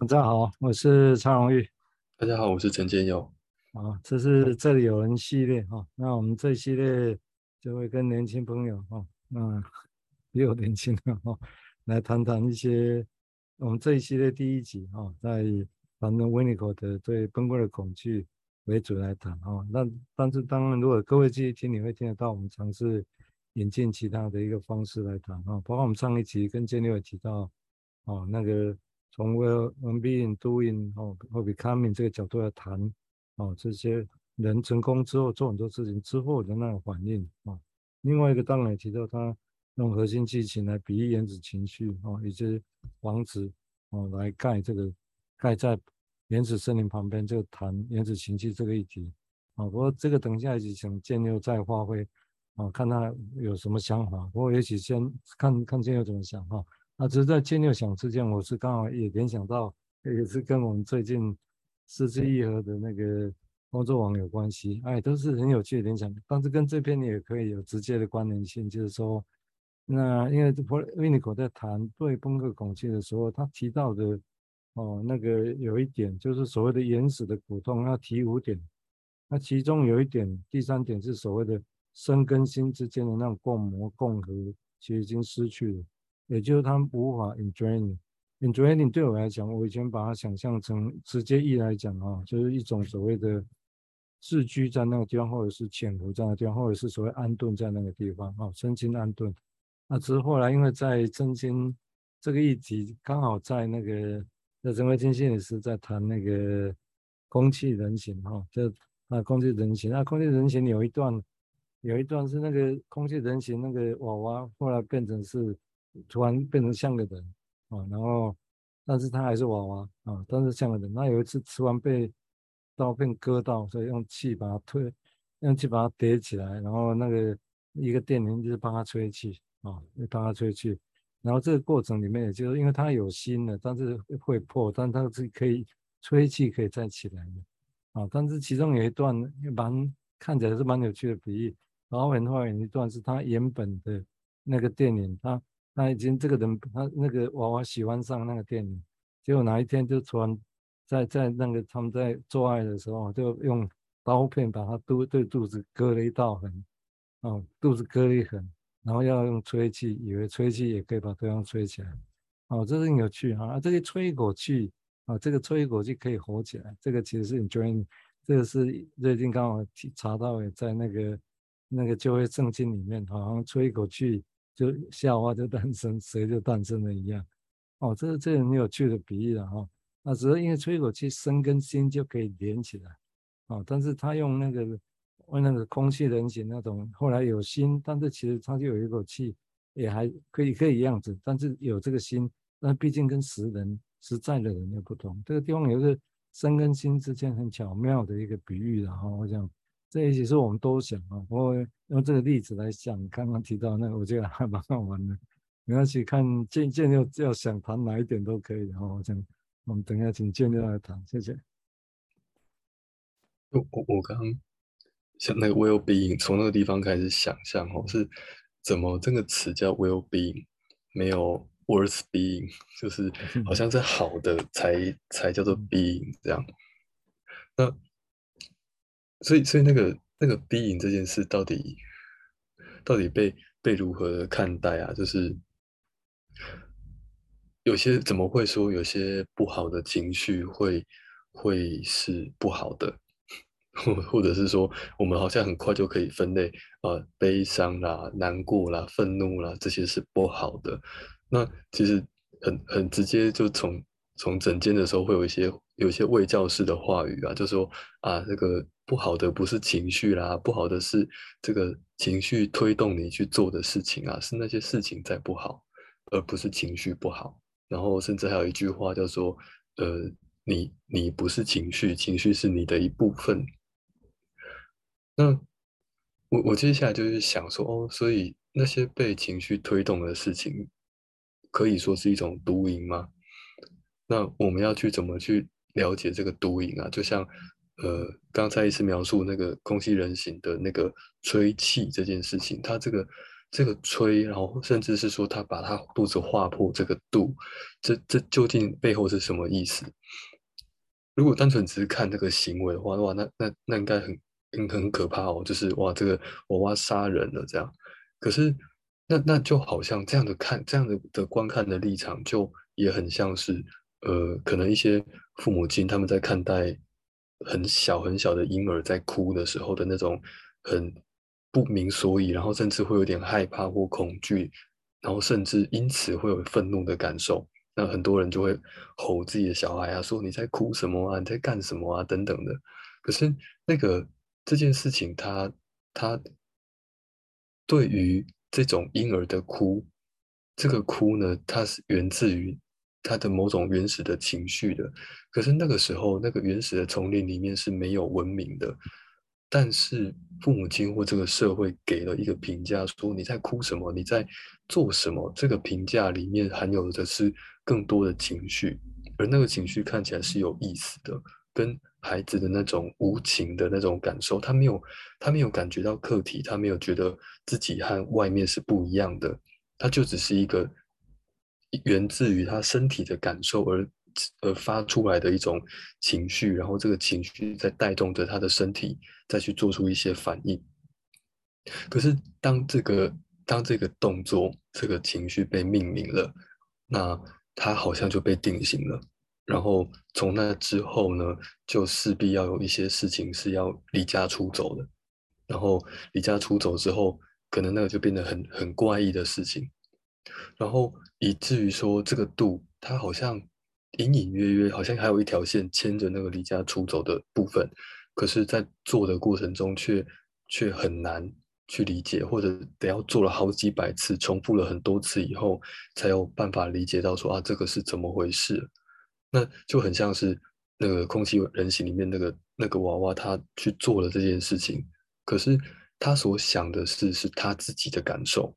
大家好，我是蔡荣玉。大家好，我是陈建佑。啊，这是这里有人系列哈、哦。那我们这一系列就会跟年轻朋友哈，那 也有年轻的哈，来谈谈一些我们这一系列第一集哈、哦，在谈论维尼口的对崩溃的恐惧为主来谈哈。那但是当然，如果各位继续听，你会听得到我们尝试引进其他的一个方式来谈哈、哦，包括我们上一集跟建佑也提到哦那个。从 well being doing 哦或 becoming 这个角度来谈哦，这些人成功之后做很多事情之后的那种反应啊。另外一个当然也提到他用核心剧情来比喻原子情绪哦，以及房子哦来盖这个盖在原始森林旁边就谈原子情绪这个议题啊。不过这个等一下也请建佑再发挥啊，看他有什么想法。不过也许先看看建佑怎么想哈。啊，只是在建六想之前，我是刚好也联想到，也是跟我们最近失之愈合的那个工作网有关系，哎，都是很有趣的联想。但是跟这篇也可以有直接的关联性，就是说，那因为维尼口在谈对崩溃恐惧的时候，他提到的哦，那个有一点就是所谓的原始的苦痛，要提五点。那其中有一点，第三点是所谓的身跟心之间的那种共谋共和，其实已经失去了。也就是他们无法 enjoying，enjoying 对我来讲，我以前把它想象成直接意来讲啊，就是一种所谓的自居在那个地方，或者是潜伏在那个地方，或者是所谓安顿在那个地方啊，身心安顿。那只是后来因为在真心这个议题，刚好在那个在陈维金心理师在谈那个空气人形哈，就啊空气人形，那空气人形有一段有一段是那个空气人形那个娃娃，后来变成是。突然变成像个人啊，然后，但是他还是娃娃啊，但是像个人。那有一次吃完被刀片割到，所以用气把它推，用气把它叠起来，然后那个一个电铃就是帮他吹气啊，帮他吹气。然后这个过程里面，也就是因为他有心的，但是会破，但他是可以吹气可以再起来的啊。但是其中有一段蛮看起来是蛮有趣的比喻，然后很后面一段是他原本的那个电铃，他。他已经这个人，他那个娃娃喜欢上那个电影，结果哪一天就突然在在那个他们在做爱的时候，就用刀片把他肚对肚子割了一道痕，哦，肚子割了一痕，然后要用吹气，以为吹气也可以把对方吹起来，哦，这是很有趣哈，啊，这个吹一口气，啊，这个吹一口气可以活起来，这个其实是 enjoying，这个是最近刚好查到也在那个那个就业圣经里面，好像吹一口气。就夏娃就诞生，谁就诞生了一样。哦，这是这很有趣的比喻了哈。那只是因为吹一口气，身跟心就可以连起来。哦，但是他用那个用那个空气人形那种，后来有心，但是其实他就有一口气，也还可以可以样子，但是有这个心，那毕竟跟实人实在的人又不同。这个地方有一个身跟心之间很巧妙的一个比喻了哈。我想。这也是我们都想啊，我用这个例子来讲，刚刚提到那个，我觉得还蛮好玩的。没关系，看建建要要想谈哪一点都可以。然后我想，我们等一下请建佑来谈，谢谢。我我我刚刚想那个 well being，从那个地方开始想象哦，是怎么这个词叫 well being，没有 worth being，就是 好像是好的才才叫做 being 这样。那所以，所以那个那个 being 这件事到底到底被被如何看待啊？就是有些怎么会说有些不好的情绪会会是不好的，或或者是说我们好像很快就可以分类啊、悲伤啦、难过啦、愤怒啦，这些是不好的。那其实很很直接，就从从诊间的时候会有一些有些卫教式的话语啊，就说啊这个。不好的不是情绪啦，不好的是这个情绪推动你去做的事情啊，是那些事情在不好，而不是情绪不好。然后甚至还有一句话叫做：呃，你你不是情绪，情绪是你的一部分。那我我接下来就是想说，哦，所以那些被情绪推动的事情，可以说是一种毒瘾吗？那我们要去怎么去了解这个毒瘾啊？就像。呃，刚才一次描述那个空气人形的那个吹气这件事情，它这个这个吹，然后甚至是说他把他肚子划破这个度，这这究竟背后是什么意思？如果单纯只是看这个行为的话，哇，那那那应该很很很可怕哦，就是哇，这个娃娃杀人了这样。可是那那就好像这样的看这样的的观看的立场，就也很像是呃，可能一些父母亲他们在看待很小很小的婴儿在哭的时候的那种很。不明所以，然后甚至会有点害怕或恐惧，然后甚至因此会有愤怒的感受。那很多人就会吼自己的小孩啊，说你在哭什么啊？你在干什么啊？等等的。可是那个这件事情它，他他对于这种婴儿的哭，这个哭呢，它是源自于他的某种原始的情绪的。可是那个时候，那个原始的丛林里面是没有文明的。但是父母亲或这个社会给了一个评价，说你在哭什么？你在做什么？这个评价里面含有的是更多的情绪，而那个情绪看起来是有意思的，跟孩子的那种无情的那种感受，他没有，他没有感觉到客体，他没有觉得自己和外面是不一样的，他就只是一个源自于他身体的感受而。而，发出来的一种情绪，然后这个情绪在带动着他的身体再去做出一些反应。可是当这个当这个动作、这个情绪被命名了，那他好像就被定型了。然后从那之后呢，就势必要有一些事情是要离家出走的。然后离家出走之后，可能那个就变得很很怪异的事情。然后以至于说这个度，它好像。隐隐约约，好像还有一条线牵着那个离家出走的部分，可是，在做的过程中却却很难去理解，或者得要做了好几百次，重复了很多次以后，才有办法理解到说啊，这个是怎么回事？那就很像是那个空气人形里面那个那个娃娃，他去做了这件事情，可是他所想的是是他自己的感受，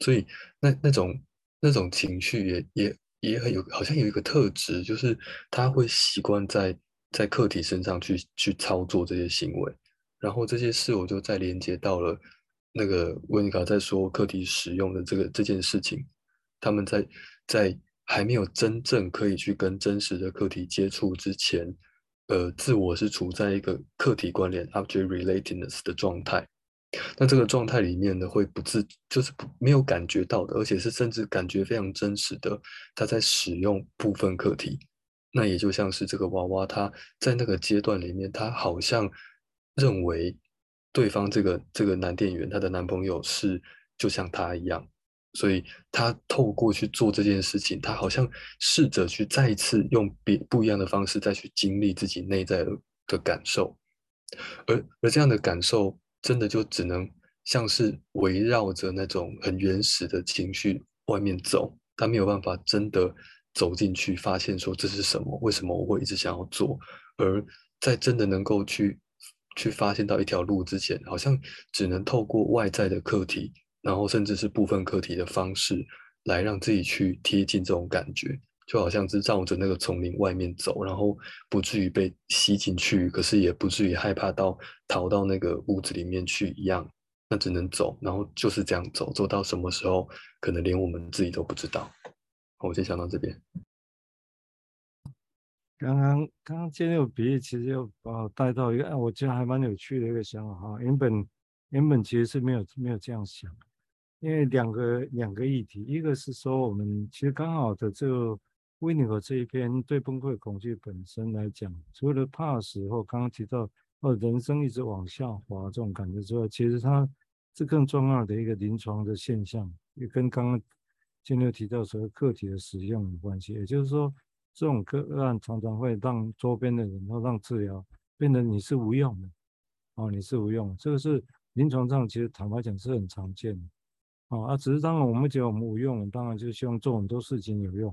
所以那那种那种情绪也也。也很有，好像有一个特质，就是他会习惯在在客体身上去去操作这些行为，然后这些事我就再连接到了那个温尼卡在说客体使用的这个这件事情，他们在在还没有真正可以去跟真实的客体接触之前，呃，自我是处在一个客体关联 （object relatedness） 的状态。那这个状态里面呢，会不自就是不没有感觉到的，而且是甚至感觉非常真实的，他在使用部分课题。那也就像是这个娃娃，他在那个阶段里面，他好像认为对方这个这个男店员，他的男朋友是就像他一样，所以他透过去做这件事情，他好像试着去再次用别不一样的方式再去经历自己内在的感受，而而这样的感受。真的就只能像是围绕着那种很原始的情绪外面走，他没有办法真的走进去，发现说这是什么，为什么我会一直想要做，而在真的能够去去发现到一条路之前，好像只能透过外在的课题，然后甚至是部分课题的方式，来让自己去贴近这种感觉。就好像是绕着那个丛林外面走，然后不至于被吸进去，可是也不至于害怕到逃到那个屋子里面去一样。那只能走，然后就是这样走，走到什么时候，可能连我们自己都不知道。我先想到这边。刚刚刚刚建立比喻，其实又把我带到一个，哎，我觉得还蛮有趣的一个想法哈。原本原本其实是没有没有这样想，因为两个两个议题，一个是说我们其实刚好的这。维尼克这一篇对崩溃恐惧本身来讲，除了怕死或刚刚提到哦，人生一直往下滑这种感觉之外，其实它是更重要的一个临床的现象，也跟刚刚金六提到所谓客体的使用有关系。也就是说，这种个案常常会让周边的人或让治疗变得你是无用的，哦，你是无用。这个是临床上其实坦白讲是很常见的，哦，啊，只是当然我们觉得我们无用，当然就希望做很多事情有用。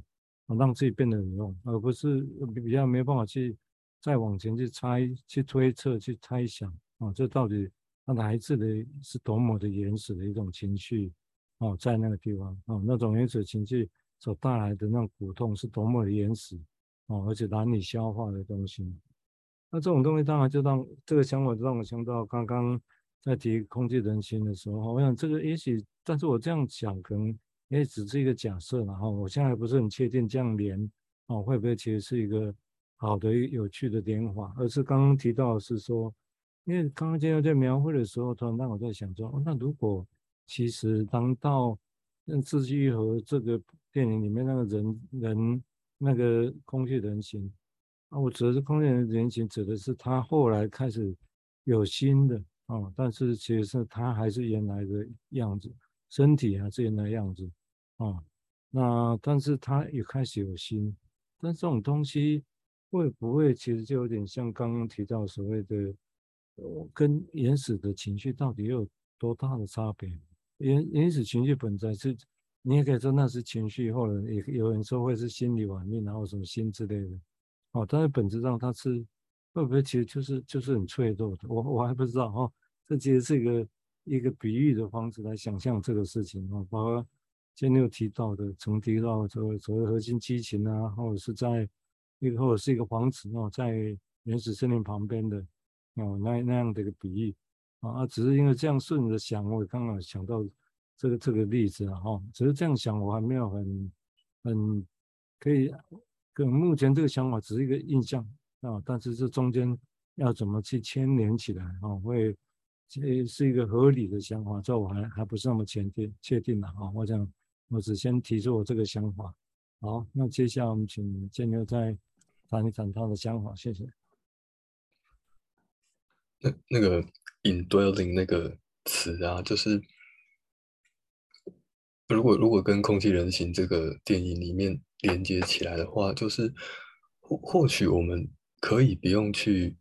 让自己变得有用，而不是比较没有办法去再往前去猜、去推测、去猜想啊，这到底他来自的是多么的原始的一种情绪哦，在那个地方啊，那种原始情绪所带来的那种苦痛是多么的原始哦，而且难以消化的东西。那这种东西当然就让这个想法让我想到刚刚在提空气人心的时候，我想这个也许，但是我这样讲可能也只是一个假设然后。我现在还不是很确定这样连哦会不会其实是一个好的有趣的连法，而是刚刚提到是说，因为刚刚建佑在描绘的时候，突然让我在想说，哦，那如果其实当到《四季玉和》这个电影里面那个人人那个空气人形啊，我指的是空气人形，指的是他后来开始有新的。哦，但是其实是他还是原来的样子，身体还是原来样子，哦，那但是他也开始有心，但这种东西会不会其实就有点像刚刚提到所谓的，跟原始的情绪到底有多大的差别？原原始情绪本质是，你也可以说那是情绪，或者也有人说会是心理反应，然后什么心之类的，哦，但是本质上它是。会不会其实就是就是很脆弱的？我我还不知道哈、哦。这其实是一个一个比喻的方式来想象这个事情啊，包括今天有提到的，曾提到这个所谓核心激情啊，或者是在一个或者是一个房子哦，在原始森林旁边的哦那那样的一个比喻啊，只是因为这样顺着想，我刚刚想到这个这个例子啊哈，只是这样想，我还没有很很可以，跟目前这个想法只是一个印象。啊，但是这中间要怎么去牵连起来啊？会这是一个合理的想法，这我还还不是那么确定确定的啊。我想我只先提出我这个想法。好，那接下来我们请建佑再谈一谈他的想法，谢谢。那那个 indwelling 那个词啊，就是如果如果跟空气人形这个电影里面连接起来的话，就是或或许我们。可以不用去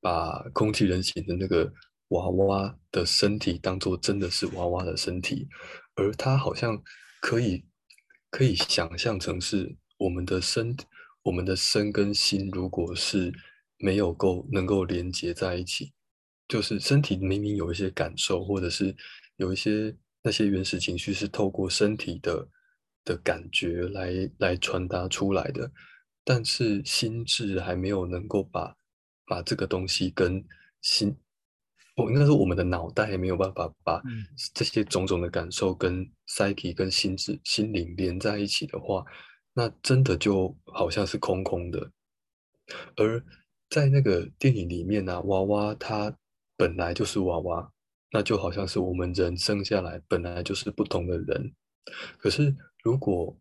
把空气人形的那个娃娃的身体当做真的是娃娃的身体，而它好像可以可以想象成是我们的身，我们的身跟心，如果是没有够能够连接在一起，就是身体明明有一些感受，或者是有一些那些原始情绪是透过身体的的感觉来来传达出来的。但是心智还没有能够把把这个东西跟心，我应该说我们的脑袋还没有办法把这些种种的感受跟 psyche 跟心智心灵连在一起的话，那真的就好像是空空的。而在那个电影里面呢、啊，娃娃它本来就是娃娃，那就好像是我们人生下来本来就是不同的人。可是如果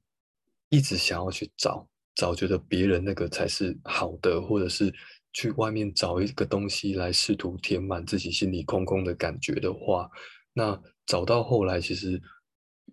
一直想要去找，找觉得别人那个才是好的，或者是去外面找一个东西来试图填满自己心里空空的感觉的话，那找到后来其实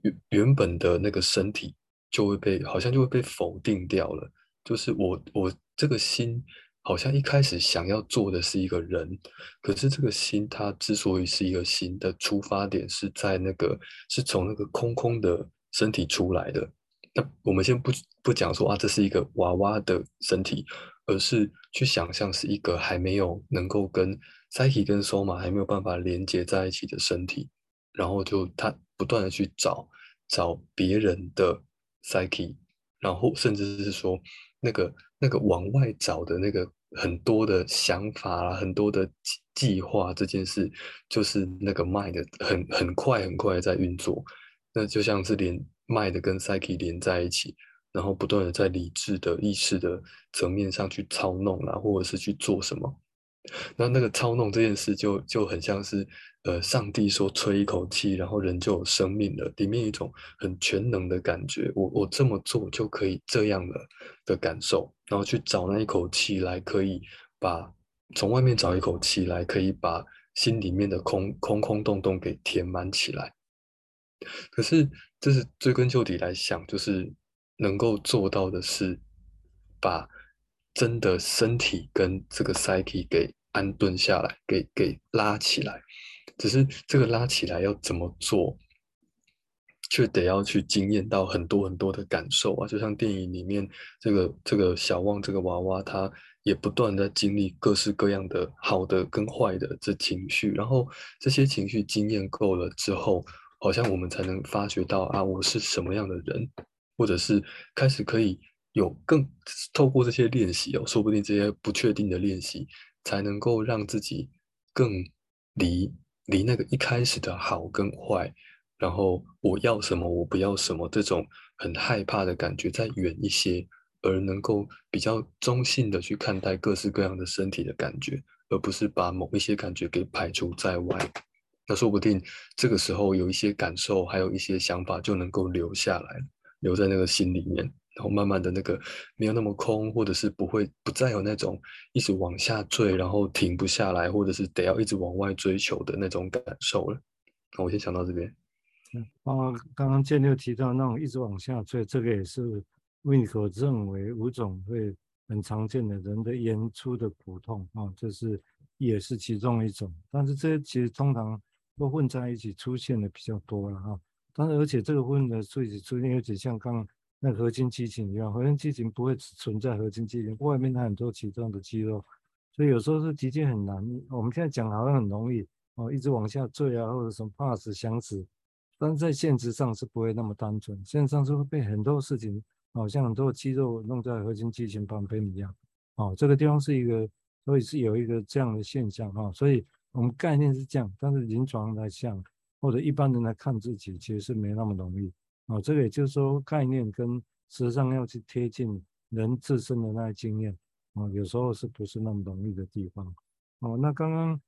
原原本的那个身体就会被好像就会被否定掉了。就是我我这个心好像一开始想要做的是一个人，可是这个心它之所以是一个心的出发点是在那个是从那个空空的身体出来的。那我们先不不讲说啊，这是一个娃娃的身体，而是去想象是一个还没有能够跟 psyche 跟 soma 还没有办法连接在一起的身体，然后就他不断的去找找别人的 psyche，然后甚至是说那个那个往外找的那个很多的想法啊，很多的计计划这件事，就是那个 mind 很很快很快在运作，那就像是连。卖的跟 psyche 连在一起，然后不断的在理智的意识的层面上去操弄啊，或者是去做什么。那那个操弄这件事就就很像是，呃，上帝说吹一口气，然后人就有生命了，里面一种很全能的感觉。我我这么做就可以这样了的感受，然后去找那一口气来，可以把从外面找一口气来，可以把心里面的空空空洞洞给填满起来。可是，这是追根究底来想，就是能够做到的是，把真的身体跟这个身体给安顿下来，给给拉起来。只是这个拉起来要怎么做，却得要去经验到很多很多的感受啊！就像电影里面这个这个小旺这个娃娃，他也不断在经历各式各样的好的跟坏的这情绪，然后这些情绪经验够了之后。好像我们才能发觉到啊，我是什么样的人，或者是开始可以有更透过这些练习哦，说不定这些不确定的练习才能够让自己更离离那个一开始的好跟坏，然后我要什么，我不要什么，这种很害怕的感觉再远一些，而能够比较中性的去看待各式各样的身体的感觉，而不是把某一些感觉给排除在外。那说不定这个时候有一些感受，还有一些想法就能够留下来，留在那个心里面。然后慢慢的那个没有那么空，或者是不会不再有那种一直往下坠，然后停不下来，或者是得要一直往外追求的那种感受了。那我先想到这边。啊，刚刚建六提到那种一直往下坠，这个也是维尼可认为五种会很常见的人的演出的苦痛啊，这是也是其中一种。但是这些其实通常都混在一起出现的比较多了哈。但是而且这个混的出现出现，尤其像刚刚。那核心肌群一样，核心肌群不会只存在核心肌群，外面它很多其他的肌肉，所以有时候是的确很难。我们现在讲好像很容易哦，一直往下坠啊，或者什么怕死想死，但在现实上是不会那么单纯，现实上是会被很多事情，好像很多肌肉弄在核心肌群旁边一样。哦，这个地方是一个，所以是有一个这样的现象哈。所以我们概念是这样，但是临床来讲，或者一般人来看自己，其实是没那么容易。哦，这个也就是说，概念跟实际上要去贴近人自身的那个经验，哦，有时候是不是那么容易的地方？哦，那刚刚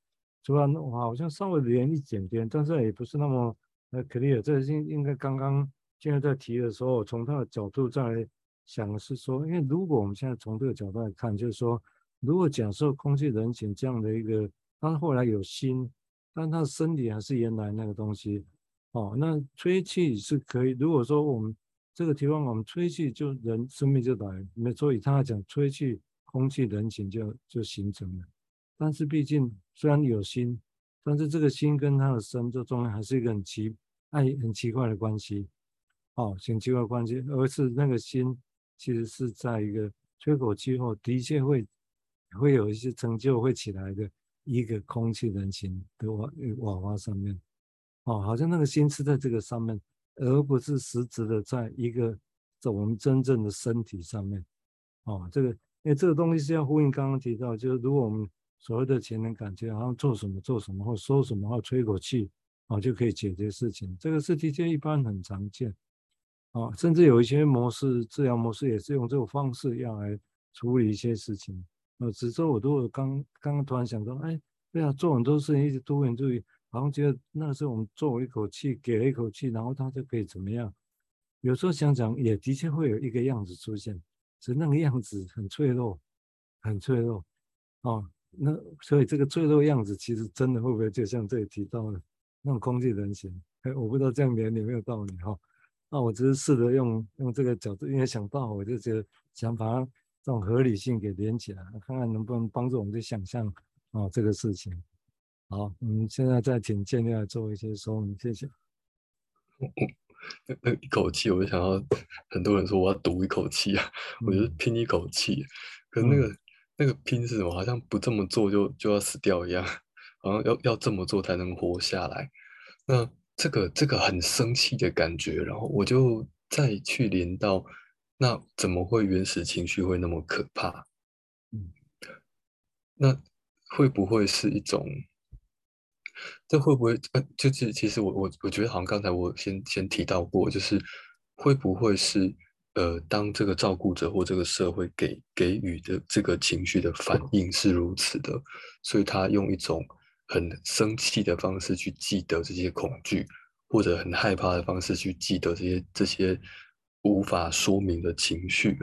除了我好像稍微连一点点，但是也不是那么呃 clear。这应应该刚刚现在在提的时候，从他的角度再来想的是说，因为如果我们现在从这个角度来看，就是说，如果假设空气人群这样的一个，他后来有心，但他的身体还是原来那个东西。哦，那吹气是可以。如果说我们这个地方我们吹气，就人生命就来。没错以他来讲，吹气空气人形就就形成了。但是毕竟虽然有心，但是这个心跟他的身这中间还是一个很奇爱很奇怪的关系。哦，很奇怪关系，而是那个心其实是在一个吹口气后，的确会会有一些成就会起来的一个空气人形的娃娃娃上面。哦，好像那个心是在这个上面，而不是实质的在一个在我们真正的身体上面。哦，这个因为这个东西是要呼应刚刚提到，就是如果我们所谓的潜能感觉，好像做什么做什么或说什么或吹口气，哦就可以解决事情，这个是的确一般很常见。哦，甚至有一些模式治疗模式也是用这种方式要来处理一些事情。呃，只是我都有刚刚刚突然想到，哎，对啊，做很多事情一直多元注意。好像觉得那个时候我们做了一口气，给了一口气，然后他就可以怎么样？有时候想想，也的确会有一个样子出现，只是那个样子很脆弱，很脆弱。哦，那所以这个脆弱样子，其实真的会不会就像这里提到的那种空气人形？哎，我不知道这样连有没有道理哈。那我只是试着用用这个角度，因为想到我就觉得想把它这种合理性给连起来，看看能不能帮助我们去想象啊这个事情。好，我们现在再请建立来做一些说明，谢谢。那 那一口气，我就想要很多人说我要赌一口气啊，嗯、我就是拼一口气。可是那个、嗯、那个拼是什么？好像不这么做就就要死掉一样，好像要要这么做才能活下来。那这个这个很生气的感觉，然后我就再去连到，那怎么会原始情绪会那么可怕？嗯，那会不会是一种？这会不会呃，就是其实我我我觉得好像刚才我先先提到过，就是会不会是呃，当这个照顾者或这个社会给给予的这个情绪的反应是如此的，所以他用一种很生气的方式去记得这些恐惧，或者很害怕的方式去记得这些这些无法说明的情绪，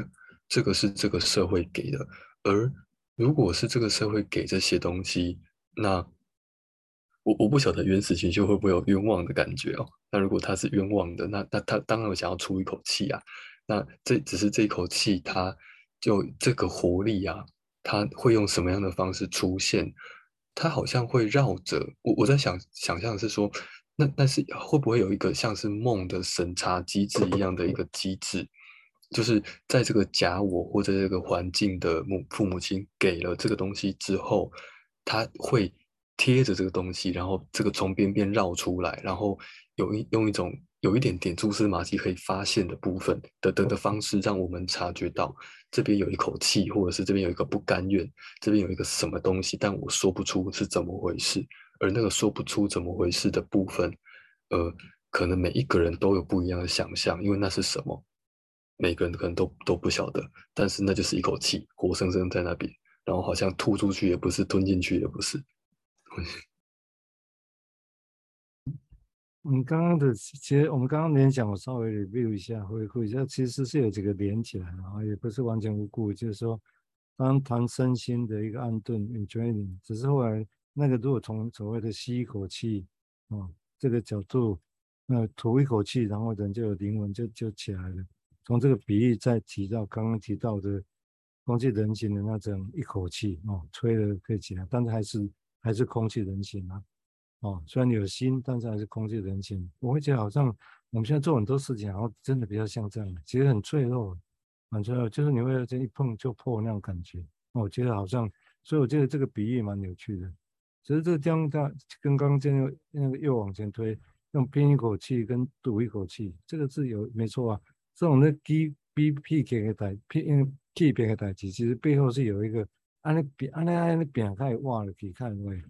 这个是这个社会给的。而如果是这个社会给这些东西，那我我不晓得原始情绪会不会有冤枉的感觉哦。那如果他是冤枉的，那那他当然想要出一口气啊。那这只是这一口气，他就这个活力啊，他会用什么样的方式出现？他好像会绕着我。我在想想象是说，那但是会不会有一个像是梦的审查机制一样的一个机制，就是在这个假我或者这个环境的母父母亲给了这个东西之后，他会。贴着这个东西，然后这个从边边绕出来，然后有一用一种有一点点蛛丝马迹可以发现的部分的的的方式，让我们察觉到这边有一口气，或者是这边有一个不甘愿，这边有一个什么东西，但我说不出是怎么回事。而那个说不出怎么回事的部分，呃，可能每一个人都有不一样的想象，因为那是什么，每个人可能都都不晓得，但是那就是一口气，活生生在那边，然后好像吐出去也不是，吞进去也不是。我们刚刚的，其实我们刚刚联讲，我稍微 review 一下，回顾一下，其实是有几个连起来，然后也不是完全无故，就是说，刚谈身心的一个安顿 enjoying，只是后来那个如果从所谓的吸一口气，啊、哦，这个角度，那吐一口气，然后人就有灵魂就就起来了。从这个比喻再提到刚刚提到的空气人形的那种一口气，哦，吹了可以起来，但是还是还是空气人形啊。哦，虽然有心，但是还是空气人形。我会觉得好像我们现在做很多事情，然后真的比较像这样，其实很脆弱，很脆弱，就是你会这一碰就破那种感觉。我觉得好像，所以我觉得这个比喻蛮有趣的。其实这个地方它跟刚刚那个那个又往前推，用拼一口气跟赌一口气，这个是有没错啊。这种的 G B P K 的代 P N P 边的代志，其实背后是有一个按那边按那按那边开挖了，可以看位。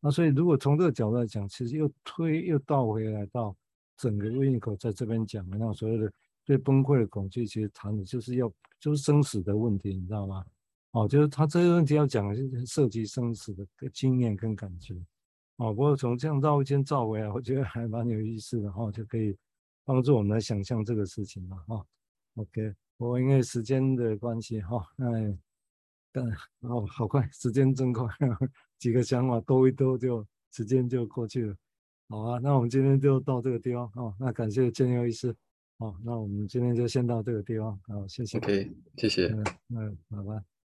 那所以，如果从这个角度来讲，其实又推又倒回来到整个威尼口在这边讲的那所谓的对崩溃的恐惧，其实谈的就是要就是生死的问题，你知道吗？哦，就是他这个问题要讲涉及生死的经验跟感觉。哦，不过从这样绕一圈绕回来，我觉得还蛮有意思的哈，就可以帮助我们来想象这个事情嘛哈。OK，我因为时间的关系哈，哎。但哦，好快，时间真快，几个想法兜一兜就时间就过去了。好啊，那我们今天就到这个地方哦。那感谢建佑医师，哦，那我们今天就先到这个地方，好，谢谢。OK，谢谢。嗯嗯，拜拜。